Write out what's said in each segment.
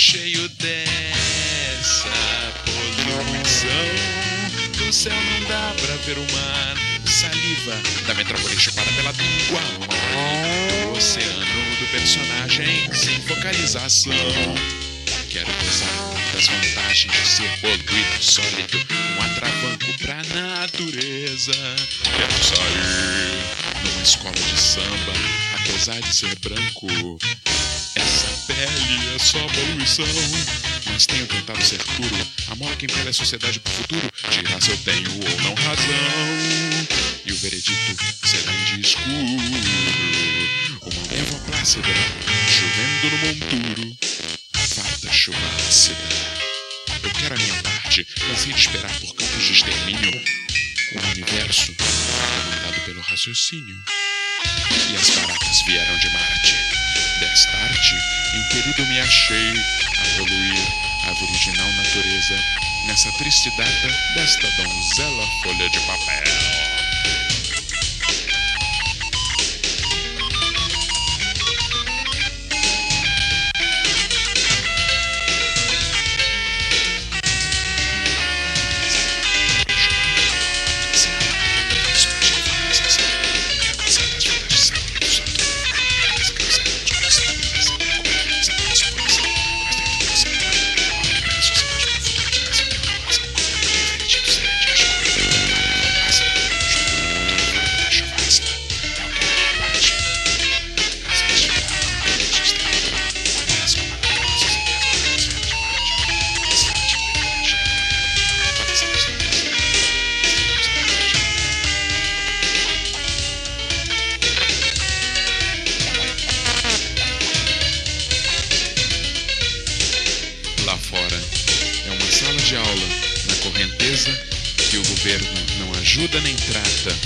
cheio dessa poluição. Do céu não dá pra ver o mar. Saliva da metrópole chupada pela língua. Do oceano do personagem sem focalização. Quero gozar das vantagens de ser poluído sólido, um atravanco pra natureza. Quero sair numa escola de samba, apesar de ser branco. Essa pele é só poluição. Mas tenho tentado ser puro. A mola que impele a sociedade pro futuro dirá se eu tenho ou não razão. E o veredito será um dia escuro. Uma névoa plácida, chovendo no monturo. Farta chuva ácida. Eu quero a minha parte. Cansei de esperar por campos de extermínio. O universo comandado pelo raciocínio. E as baratas vieram de Marte. Desta arte, impelido me achei a poluir a virginal natureza nessa triste data desta donzela folha de papel. Que o governo não ajuda nem trata.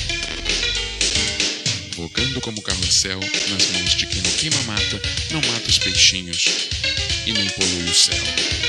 Vogando como carrossel nas mãos de quem não queima mata, não mata os peixinhos e nem polui o céu.